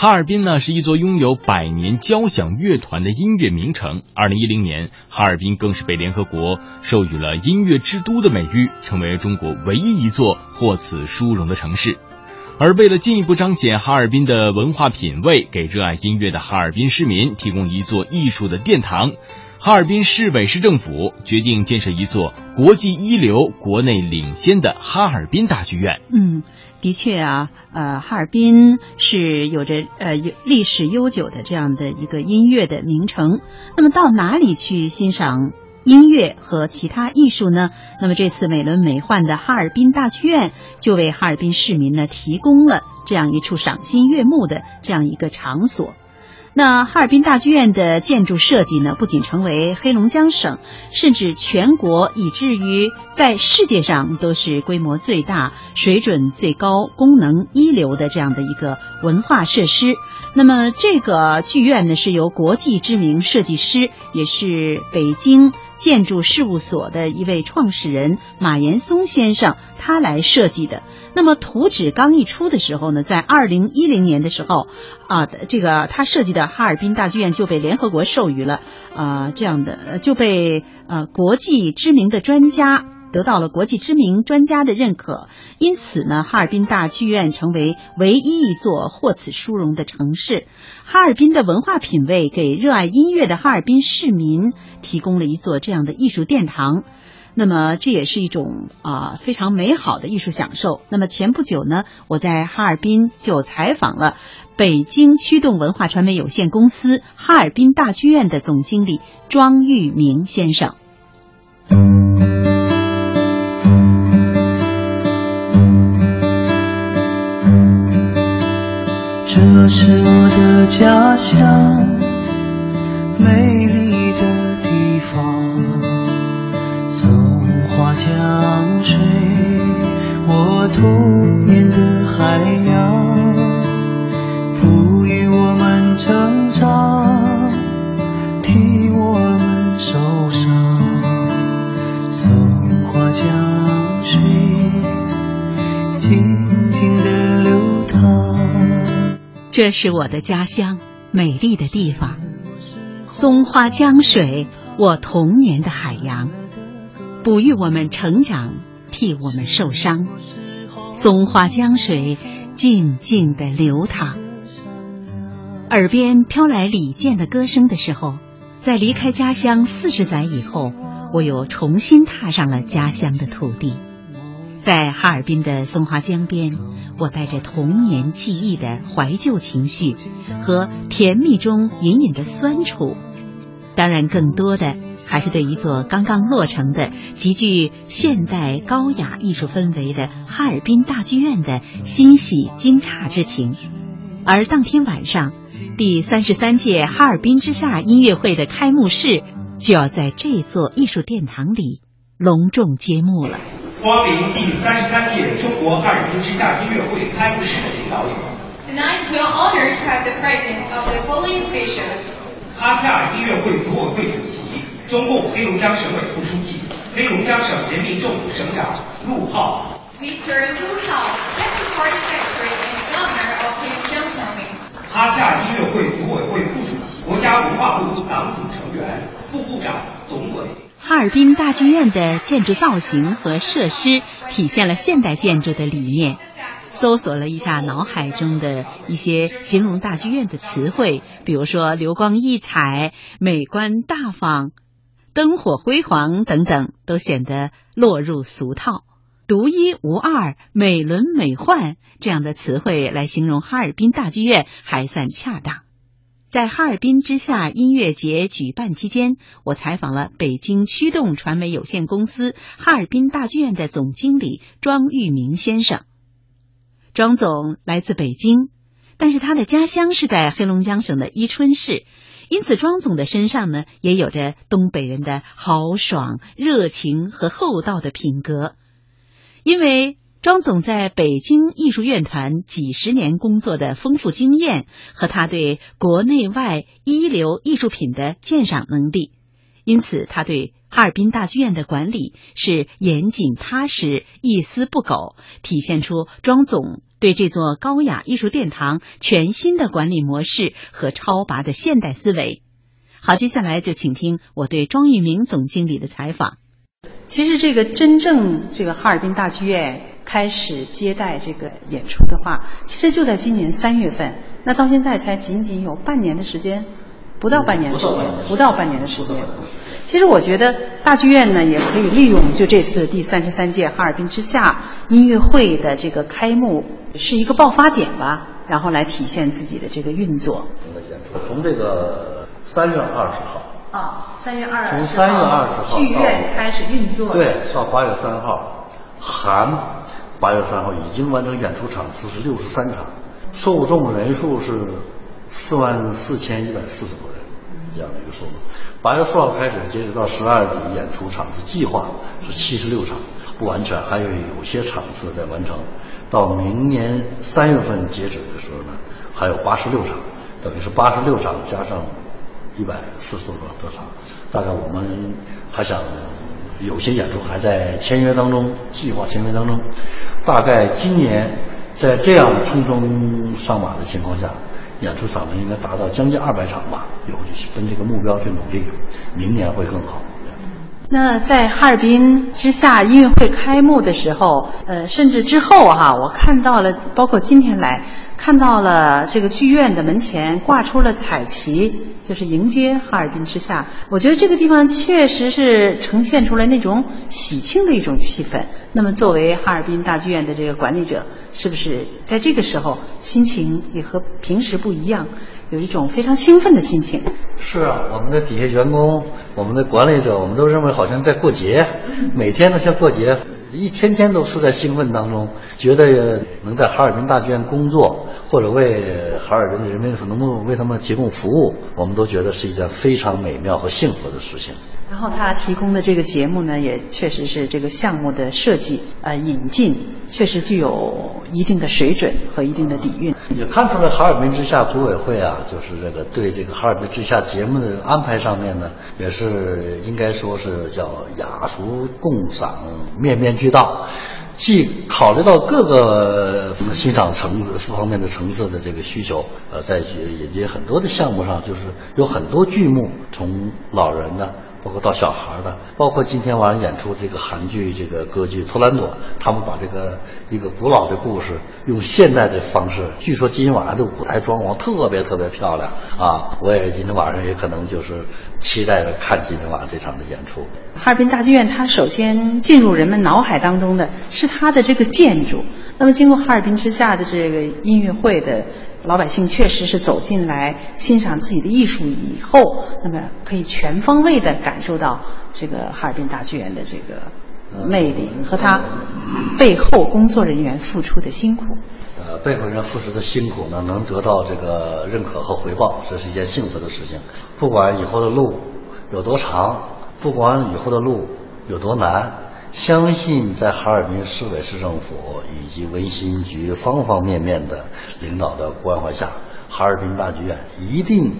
哈尔滨呢是一座拥有百年交响乐团的音乐名城。二零一零年，哈尔滨更是被联合国授予了音乐之都的美誉，成为中国唯一一座获此殊荣的城市。而为了进一步彰显哈尔滨的文化品位，给热爱音乐的哈尔滨市民提供一座艺术的殿堂，哈尔滨市委市政府决定建设一座国际一流、国内领先的哈尔滨大剧院。嗯，的确啊，呃，哈尔滨是有着呃历史悠久的这样的一个音乐的名城。那么到哪里去欣赏？音乐和其他艺术呢？那么这次美轮美奂的哈尔滨大剧院就为哈尔滨市民呢提供了这样一处赏心悦目的这样一个场所。那哈尔滨大剧院的建筑设计呢，不仅成为黑龙江省，甚至全国以至于在世界上都是规模最大、水准最高、功能一流的这样的一个文化设施。那么这个剧院呢，是由国际知名设计师，也是北京。建筑事务所的一位创始人马岩松先生，他来设计的。那么图纸刚一出的时候呢，在二零一零年的时候，啊，这个他设计的哈尔滨大剧院就被联合国授予了啊，这样的就被呃国际知名的专家。得到了国际知名专家的认可，因此呢，哈尔滨大剧院成为唯一一座获此殊荣的城市。哈尔滨的文化品味给热爱音乐的哈尔滨市民提供了一座这样的艺术殿堂。那么，这也是一种啊非常美好的艺术享受。那么，前不久呢，我在哈尔滨就采访了北京驱动文化传媒有限公司哈尔滨大剧院的总经理庄玉明先生。这是我的家乡，这是我的家乡，美丽的地方。松花江水，我童年的海洋，哺育我们成长，替我们受伤。松花江水，静静的流淌。耳边飘来李健的歌声的时候，在离开家乡四十载以后，我又重新踏上了家乡的土地。在哈尔滨的松花江边，我带着童年记忆的怀旧情绪和甜蜜中隐隐的酸楚，当然，更多的还是对一座刚刚落成的极具现代高雅艺术氛围的哈尔滨大剧院的欣喜惊诧之情。而当天晚上，第三十三届哈尔滨之夏音乐会的开幕式就要在这座艺术殿堂里隆重揭幕了。光临第三十三届中国哈尔滨之夏音乐会开幕式的领导有：Tonight we are honored to have the presence of the following officials：哈夏音乐会组委会主席、中共黑龙江省委副书记、黑龙江省人民政府省长陆浩；Mr. Lu Hao, Deputy Party Secretary and Governor of Heilongjiang Province；哈夏音乐会组委会副主席、国家文化部党组成员、副部长董伟。哈尔滨大剧院的建筑造型和设施体现了现代建筑的理念。搜索了一下脑海中的一些形容大剧院的词汇，比如说流光溢彩、美观大方、灯火辉煌等等，都显得落入俗套。独一无二、美轮美奂这样的词汇来形容哈尔滨大剧院还算恰当。在哈尔滨之夏音乐节举办期间，我采访了北京驱动传媒有限公司哈尔滨大剧院的总经理庄玉明先生。庄总来自北京，但是他的家乡是在黑龙江省的伊春市，因此庄总的身上呢也有着东北人的豪爽、热情和厚道的品格，因为。庄总在北京艺术院团几十年工作的丰富经验和他对国内外一流艺术品的鉴赏能力，因此他对哈尔滨大剧院的管理是严谨踏实、一丝不苟，体现出庄总对这座高雅艺术殿堂全新的管理模式和超拔的现代思维。好，接下来就请听我对庄玉明总经理的采访。其实，这个真正这个哈尔滨大剧院开始接待这个演出的话，其实就在今年三月份。那到现在才仅仅有半年的时间，不到半年的时间，不到半年的时间。其实我觉得大剧院呢，也可以利用就这次第三十三届哈尔滨之夏音乐会的这个开幕，是一个爆发点吧，然后来体现自己的这个运作。从这个三月二十号。啊，三月二十从三月二十号剧院开始运作，对，到八月三号，含八月三号已经完成演出场次是六十三场，受众人数是四万四千一百四十多人，这样的一个数目。八月四号开始，截止到十二底，演出场次计划是七十六场，不完全，还有有些场次在完成。到明年三月份截止的时候呢，还有八十六场，等于是八十六场加上。一百四十多多场，大概我们还想有些演出还在签约当中，计划签约当中。大概今年在这样匆匆上马的情况下，演出场面应该达到将近二百场吧，有奔这个目标去努力，明年会更好。那在哈尔滨之夏音乐会开幕的时候，呃，甚至之后哈，我看到了，包括今天来。看到了这个剧院的门前挂出了彩旗，就是迎接哈尔滨之夏。我觉得这个地方确实是呈现出来那种喜庆的一种气氛。那么，作为哈尔滨大剧院的这个管理者，是不是在这个时候心情也和平时不一样，有一种非常兴奋的心情？是啊，我们的底下员工、我们的管理者，我们都认为好像在过节，每天都像过节。一天天都是在兴奋当中，觉得能在哈尔滨大剧院工作，或者为哈尔滨的人民能够为他们提供服务，我们都觉得是一件非常美妙和幸福的事情。然后他提供的这个节目呢，也确实是这个项目的设计呃引进，确实具有一定的水准和一定的底蕴。也看出来哈尔滨之夏组委会啊，就是这个对这个哈尔滨之夏节目的安排上面呢，也是应该说是叫雅俗共赏，面面。渠道，既考虑到各个欣赏层次方面的层次的这个需求，呃，在引进很多的项目上，就是有很多剧目，从老人的。包括到小孩的，包括今天晚上演出这个韩剧、这个歌剧《图兰朵》，他们把这个一个古老的故事用现代的方式。据说今天晚上的舞台装潢特别特别漂亮啊！我也今天晚上也可能就是期待着看今天晚上这场的演出。哈尔滨大剧院，它首先进入人们脑海当中的是它的这个建筑。那么，经过哈尔滨之夏的这个音乐会的。老百姓确实是走进来欣赏自己的艺术以后，那么可以全方位的感受到这个哈尔滨大剧院的这个魅力和他背后工作人员付出的辛苦。呃，背后人员付出的辛苦呢，能得到这个认可和回报，这是一件幸福的事情。不管以后的路有多长，不管以后的路有多难。相信在哈尔滨市委市政府以及文心局方方面面的领导的关怀下，哈尔滨大剧院一定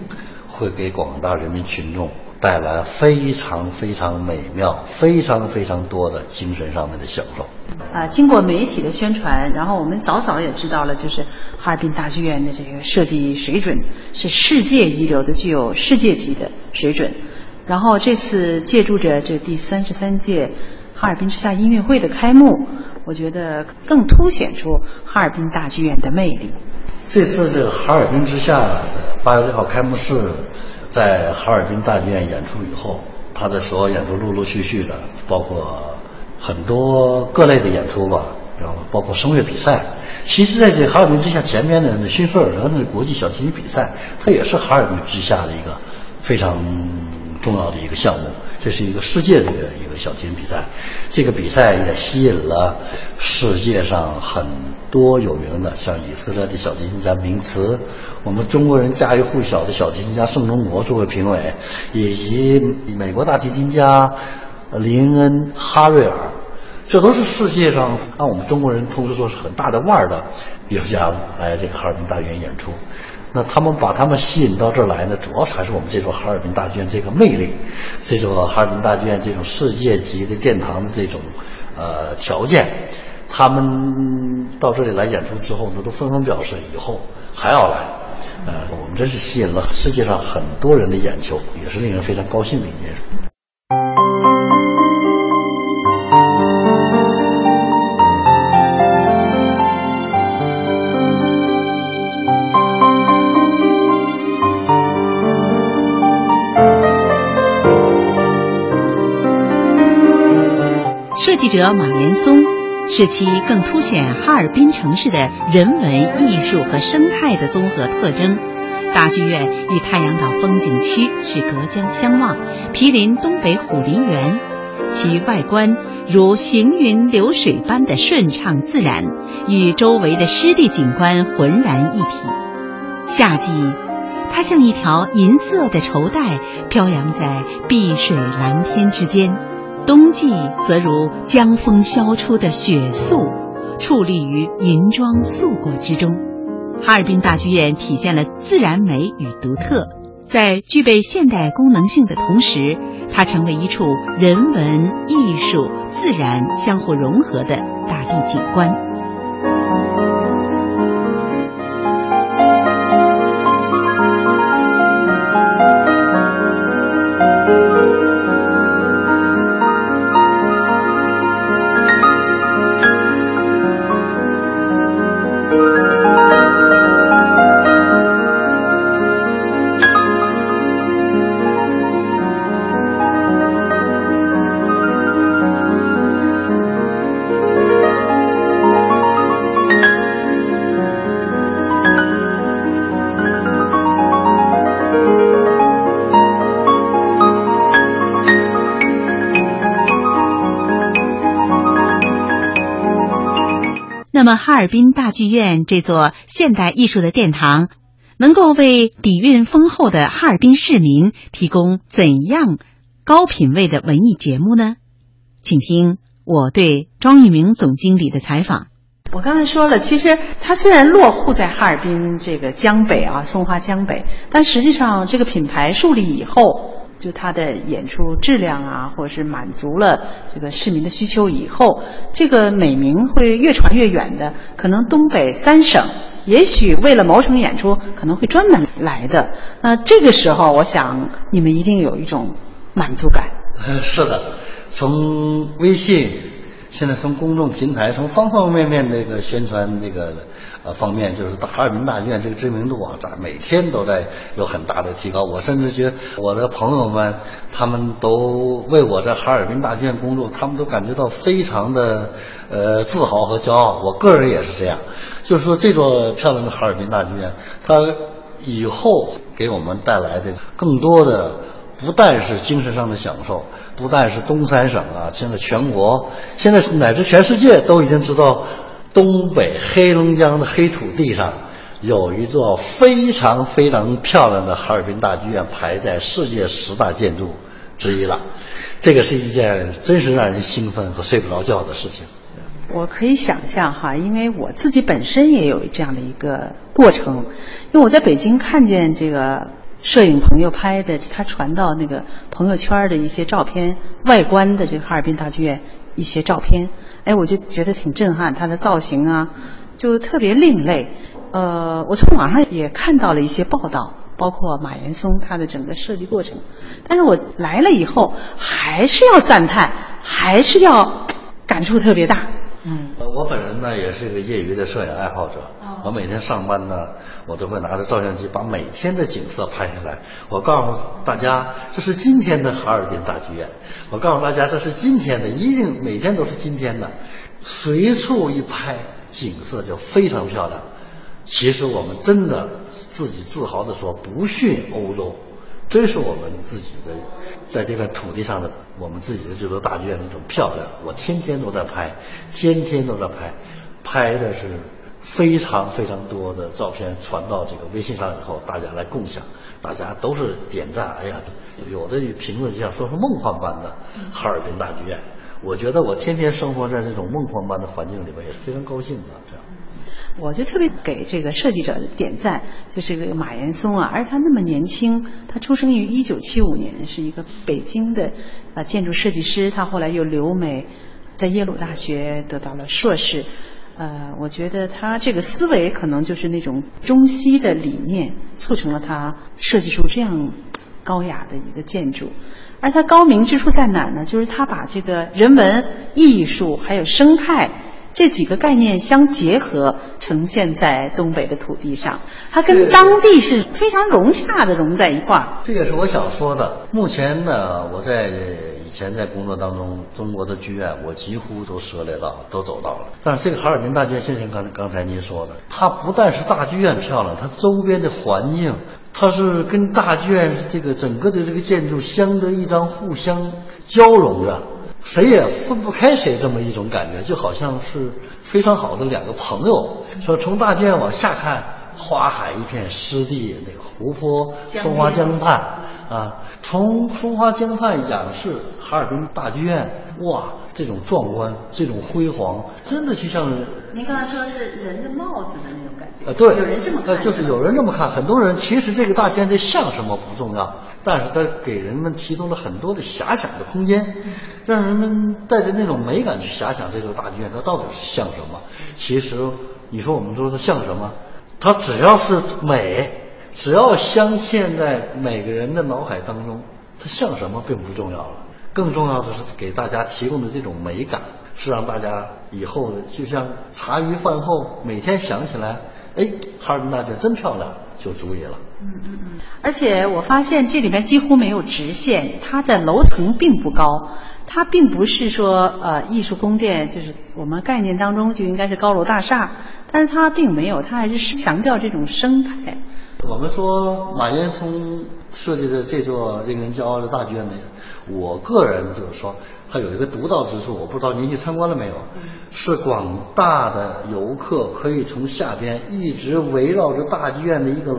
会给广大人民群众带来非常非常美妙、非常非常多的精神上面的享受。啊，经过媒体的宣传，然后我们早早也知道了，就是哈尔滨大剧院的这个设计水准是世界一流的，具有世界级的水准。然后这次借助着这第三十三届。哈尔滨之夏音乐会的开幕，我觉得更凸显出哈尔滨大剧院的魅力。这次这个哈尔滨之夏八月六号开幕式，在哈尔滨大剧院演出以后，他的所有演出陆陆续续的，包括很多各类的演出吧，然后包括声乐比赛。其实在这哈尔滨之夏前面的那新索尔德的国际小提琴比赛，它也是哈尔滨之夏的一个非常重要的一个项目。这是一个世界的一个小提琴比赛，这个比赛也吸引了世界上很多有名的，像以色列的小提琴家明茨，我们中国人家喻户晓的小提琴家盛中国作为评委，以及美国大提琴家林恩哈瑞尔，这都是世界上按我们中国人通俗说是很大的腕儿的艺术家来这个哈尔滨大剧院演出。那他们把他们吸引到这儿来呢，主要还是我们这座哈尔滨大剧院这个魅力，这座哈尔滨大剧院这种世界级的殿堂的这种呃条件。他们到这里来演出之后呢，都纷纷表示以后还要来。呃，我们真是吸引了世界上很多人的眼球，也是令人非常高兴的一件事。者马连松，使其更凸显哈尔滨城市的人文、艺术和生态的综合特征。大剧院与太阳岛风景区是隔江相望，毗邻东北虎林园，其外观如行云流水般的顺畅自然，与周围的湿地景观浑然一体。夏季，它像一条银色的绸带，飘扬在碧水蓝天之间。冬季则如江风萧出的雪素，矗立于银装素裹之中。哈尔滨大剧院体现了自然美与独特，在具备现代功能性的同时，它成为一处人文、艺术、自然相互融合的大地景观。那哈尔滨大剧院这座现代艺术的殿堂，能够为底蕴丰厚的哈尔滨市民提供怎样高品位的文艺节目呢？请听我对庄玉明总经理的采访。我刚才说了，其实它虽然落户在哈尔滨这个江北啊，松花江北，但实际上这个品牌树立以后，就他的演出质量啊，或者是满足了这个市民的需求以后，这个美名会越传越远的。可能东北三省，也许为了某场演出，可能会专门来的。那这个时候，我想你们一定有一种满足感。是的，从微信，现在从公众平台，从方方面面那个宣传那个方面，就是哈尔滨大剧院这个知名度啊，在每天都在有很大的提高。我甚至觉得我的朋友们，他们都为我在哈尔滨大剧院工作，他们都感觉到非常的呃自豪和骄傲。我个人也是这样，就是说这座漂亮的哈尔滨大剧院，它以后给我们带来的更多的。不但是精神上的享受，不但是东三省啊，现在全国，现在乃至全世界都已经知道，东北黑龙江的黑土地上有一座非常非常漂亮的哈尔滨大剧院，排在世界十大建筑之一了。这个是一件真是让人兴奋和睡不着觉的事情。我可以想象哈，因为我自己本身也有这样的一个过程，因为我在北京看见这个。摄影朋友拍的，他传到那个朋友圈的一些照片，外观的这个哈尔滨大剧院一些照片，哎，我就觉得挺震撼，它的造型啊，就特别另类。呃，我从网上也看到了一些报道，包括马岩松他的整个设计过程，但是我来了以后，还是要赞叹，还是要感触特别大。嗯，我本人呢也是一个业余的摄影爱好者。我每天上班呢，我都会拿着照相机把每天的景色拍下来。我告诉大家，这是今天的哈尔滨大剧院。我告诉大家，这是今天的，一定每天都是今天的。随处一拍，景色就非常漂亮。其实我们真的自己自豪地说，不逊欧洲。真是我们自己的，在这片土地上的我们自己的这座大剧院那种漂亮，我天天都在拍，天天都在拍，拍的是非常非常多的照片传到这个微信上以后，大家来共享，大家都是点赞，哎呀，有的评论就像说是梦幻般的哈尔滨大剧院，我觉得我天天生活在这种梦幻般的环境里边，也是非常高兴的。这样，我就特别给这个设计者点赞，就是这个马岩松啊，而且他那么年轻，他出生于一九七五年，是一个北京的啊建筑设计师，他后来又留美，在耶鲁大学得到了硕士。呃，我觉得他这个思维可能就是那种中西的理念，促成了他设计出这样高雅的一个建筑。而他高明之处在哪呢？就是他把这个人文、艺术还有生态这几个概念相结合，呈现在东北的土地上，它跟当地是非常融洽的融在一块儿。这也是我想说的。目前呢，我在以前在工作当中，中国的剧院我几乎都涉猎到，都走到了。但是这个哈尔滨大剧院，像刚刚才您说的，它不但是大剧院漂亮，它周边的环境。它是跟大剧院这个整个的这个建筑相得益彰，互相交融着，谁也分不开谁，这么一种感觉，就好像是非常好的两个朋友。说从大剧院往下看，花海一片，湿地，那个湖泊，松花江畔。啊，从松花江畔仰视哈尔滨大剧院，哇，这种壮观，这种辉煌，真的就像您刚才说是人的帽子的那种感觉。啊，对，有人这么看，就是有人这么看。很多人其实这个大剧院像什么不重要，但是它给人们提供了很多的遐想的空间，让人们带着那种美感去遐想这座大剧院它到底是像什么。其实你说我们说它像什么，它只要是美。只要镶嵌在每个人的脑海当中，它像什么并不重要了。更重要的是给大家提供的这种美感，是让大家以后就像茶余饭后每天想起来，哎，哈尔滨大剧院真漂亮，就足以了。嗯嗯嗯。而且我发现这里面几乎没有直线，它的楼层并不高，它并不是说呃艺术宫殿，就是我们概念当中就应该是高楼大厦，但是它并没有，它还是强调这种生态。我们说马岩松设计的这座令人骄傲的大剧院呢，我个人就是说，它有一个独到之处，我不知道您去参观了没有？是广大的游客可以从下边一直围绕着大剧院的一个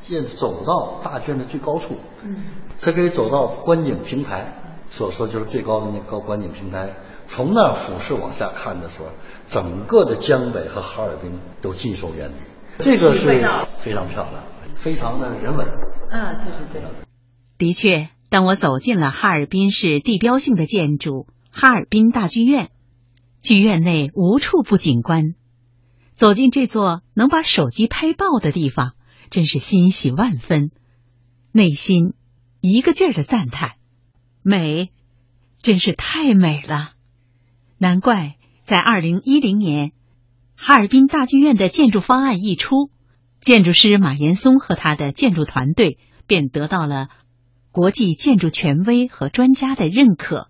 建走到大剧院的最高处，嗯，它可以走到观景平台，所说就是最高的那个观景平台，从那俯视往下看的时候，整个的江北和哈尔滨都尽收眼底，这个是非常漂亮。非常的人文，啊，对对对。的确，当我走进了哈尔滨市地标性的建筑哈尔滨大剧院，剧院内无处不景观。走进这座能把手机拍爆的地方，真是欣喜万分，内心一个劲儿的赞叹：美，真是太美了！难怪在二零一零年，哈尔滨大剧院的建筑方案一出。建筑师马岩松和他的建筑团队便得到了国际建筑权威和专家的认可，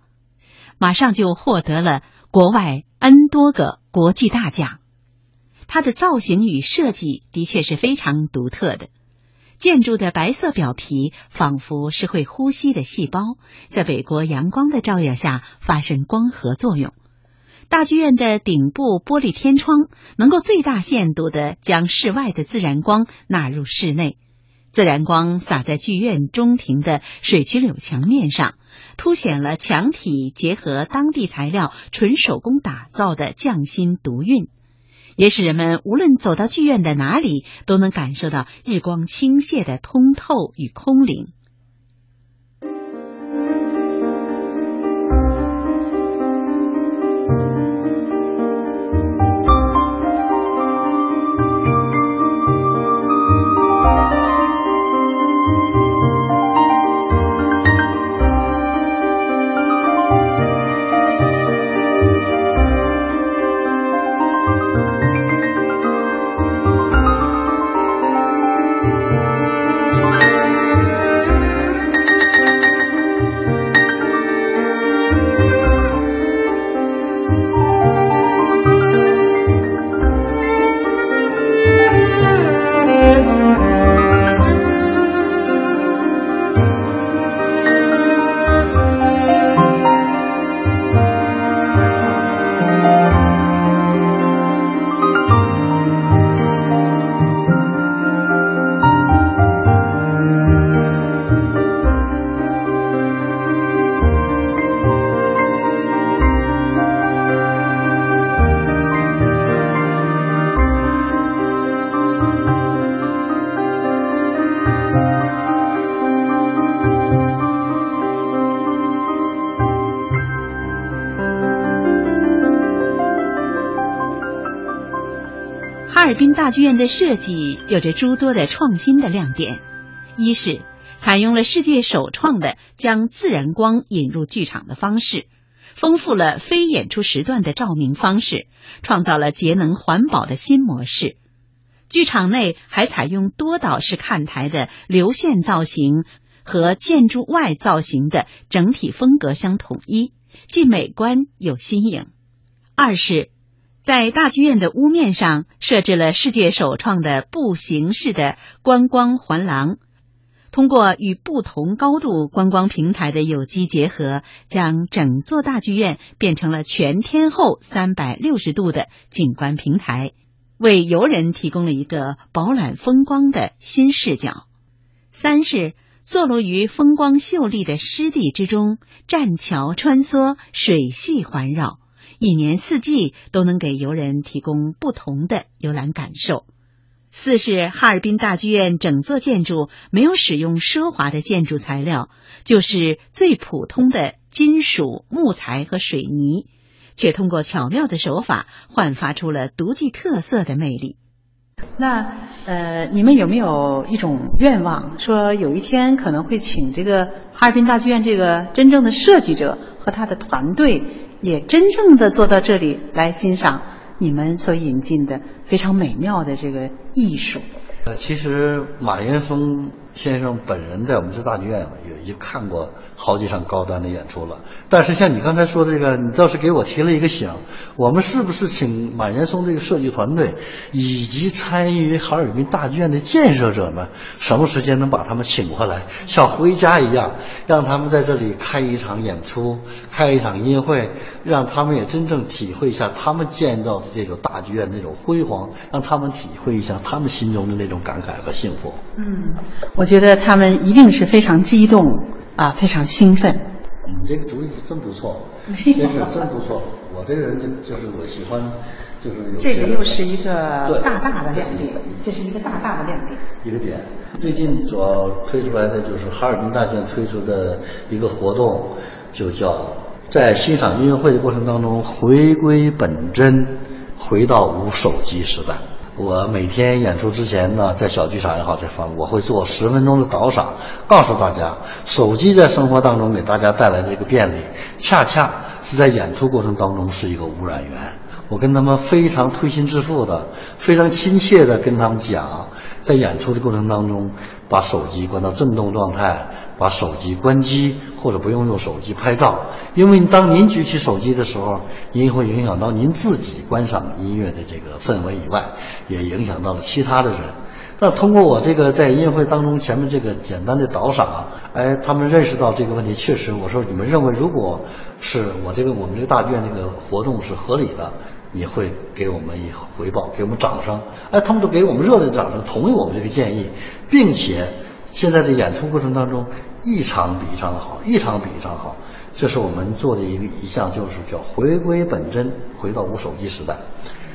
马上就获得了国外 N 多个国际大奖。它的造型与设计的确是非常独特的，建筑的白色表皮仿佛是会呼吸的细胞，在北国阳光的照耀下发生光合作用。大剧院的顶部玻璃天窗能够最大限度地将室外的自然光纳入室内，自然光洒在剧院中庭的水曲柳墙面上，凸显了墙体结合当地材料纯手工打造的匠心独韵，也使人们无论走到剧院的哪里，都能感受到日光倾泻的通透与空灵。尔滨大剧院的设计有着诸多的创新的亮点，一是采用了世界首创的将自然光引入剧场的方式，丰富了非演出时段的照明方式，创造了节能环保的新模式。剧场内还采用多岛式看台的流线造型和建筑外造型的整体风格相统一，既美观又新颖。二是，在大剧院的屋面上设置了世界首创的步行式的观光环廊，通过与不同高度观光平台的有机结合，将整座大剧院变成了全天候三百六十度的景观平台。为游人提供了一个饱览风光的新视角。三是坐落于风光秀丽的湿地之中，栈桥穿梭，水系环绕，一年四季都能给游人提供不同的游览感受。四是哈尔滨大剧院整座建筑没有使用奢华的建筑材料，就是最普通的金属、木材和水泥。却通过巧妙的手法焕发出了独具特色的魅力。那呃，你们有没有一种愿望，说有一天可能会请这个哈尔滨大剧院这个真正的设计者和他的团队，也真正的坐到这里来欣赏你们所引进的非常美妙的这个艺术？呃，其实马云峰先生本人在我们这大剧院也已经看过好几场高端的演出了。但是像你刚才说的这个，你倒是给我提了一个醒，我们是不是请马岩松这个设计团队以及参与哈尔滨大剧院的建设者们，什么时间能把他们请回来，像回家一样，让他们在这里开一场演出，开一场音乐会，让他们也真正体会一下他们建造的这种大剧院那种辉煌，让他们体会一下他们心中的那种感慨和幸福。嗯，我觉得他们一定是非常激动啊，非常兴奋。你这个主意真不错，真是真不错。我这个人就就是我喜欢，就是有这个又是一个大大的亮点这是一个，这是一个大大的亮点。一个点。最近主要推出来的就是哈尔滨大剧院推出的一个活动，就叫在欣赏音乐会的过程当中回归本真，回到无手机时代。我每天演出之前呢，在小剧场也好，在房我会做十分钟的导赏，告诉大家，手机在生活当中给大家带来的一个便利，恰恰是在演出过程当中是一个污染源。我跟他们非常推心置腹的、非常亲切的跟他们讲，在演出的过程当中，把手机关到震动状态，把手机关机或者不用用手机拍照，因为当您举起手机的时候，您会影响到您自己观赏音乐的这个氛围以外，也影响到了其他的人。那通过我这个在音乐会当中前面这个简单的导赏，哎，他们认识到这个问题确实，我说你们认为如果是我这个我们这个大剧院这个活动是合理的，你会给我们以回报，给我们掌声，哎，他们都给我们热烈的掌声，同意我们这个建议，并且现在的演出过程当中，一场比一场好，一场比一场好，这是我们做的一个一项，就是叫回归本真，回到无手机时代。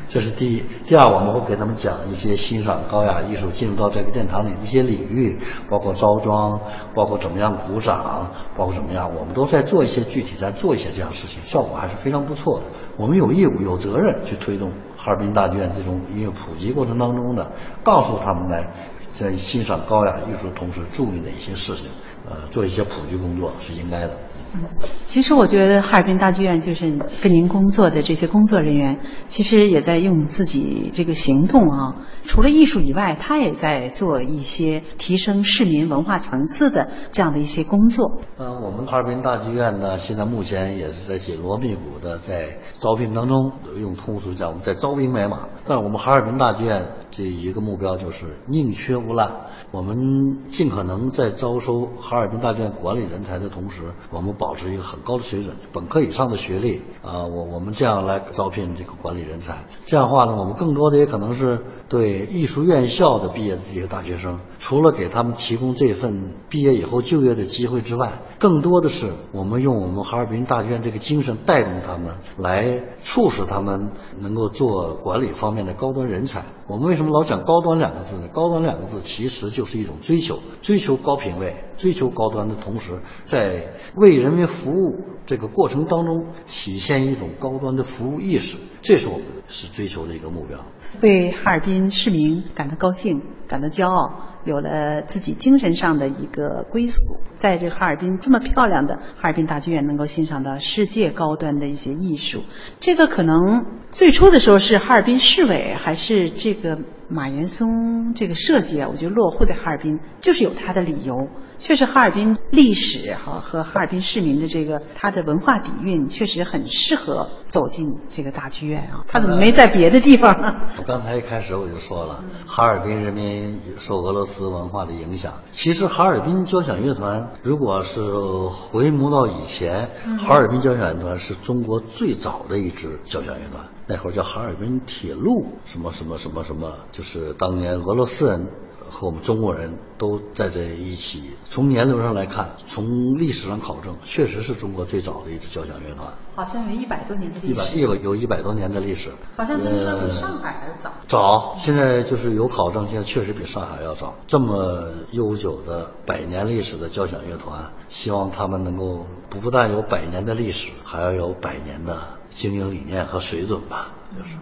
这是第一，第二，我们会给他们讲一些欣赏高雅艺术进入到这个殿堂里的一些领域，包括着装，包括怎么样鼓掌，包括怎么样，我们都在做一些具体在做一些这样事情，效果还是非常不错的。我们有义务、有责任去推动哈尔滨大剧院这种音乐普及过程当中的，告诉他们来在欣赏高雅艺术同时注意哪些事情，呃，做一些普及工作是应该的。嗯其实我觉得哈尔滨大剧院就是跟您工作的这些工作人员，其实也在用自己这个行动啊，除了艺术以外，他也在做一些提升市民文化层次的这样的一些工作。呃，我们哈尔滨大剧院呢，现在目前也是在紧锣密鼓的在招聘当中，用通俗讲，我们在招兵买马。但我们哈尔滨大剧院这一个目标就是宁缺毋滥。我们尽可能在招收哈尔滨大剧院管理人才的同时，我们保持一个很高的水准，本科以上的学历啊，我我们这样来招聘这个管理人才。这样的话呢，我们更多的也可能是对艺术院校的毕业的这些大学生，除了给他们提供这份毕业以后就业的机会之外，更多的是我们用我们哈尔滨大剧院这个精神带动他们，来促使他们能够做管理方面的高端人才。我们为什么老讲高端两个字呢？高端两个字其实就是一种追求，追求高品位，追求高端的同时，在为人民服务这个过程当中体现一种高端的服务意识，这是我们是追求的一个目标。为哈尔滨市民感到高兴，感到骄傲。有了自己精神上的一个归宿，在这哈尔滨这么漂亮的哈尔滨大剧院，能够欣赏到世界高端的一些艺术。这个可能最初的时候是哈尔滨市委还是这个马岩松这个设计啊？我觉得落户在哈尔滨就是有它的理由。确实，哈尔滨历史哈和哈尔滨市民的这个它的文化底蕴，确实很适合走进这个大剧院啊。他怎么没在别的地方呢？我刚才一开始我就说了，哈尔滨人民受俄罗斯文化的影响。其实哈尔滨交响乐团，如果是回眸到以前，哈尔滨交响乐团是中国最早的一支交响乐团。那会儿叫哈尔滨铁路什么什么什么什么，就是当年俄罗斯人。和我们中国人都在这一起。从年龄上来看，从历史上考证，确实是中国最早的一支交响乐团。好像有一百多年的历一百史。有有一百多年的历史。好像听说比上海还早。早，现在就是有考证，现在确实比上海要早。这么悠久的百年历史的交响乐团，希望他们能够不但有百年的历史，还要有百年的经营理念和水准吧，就是。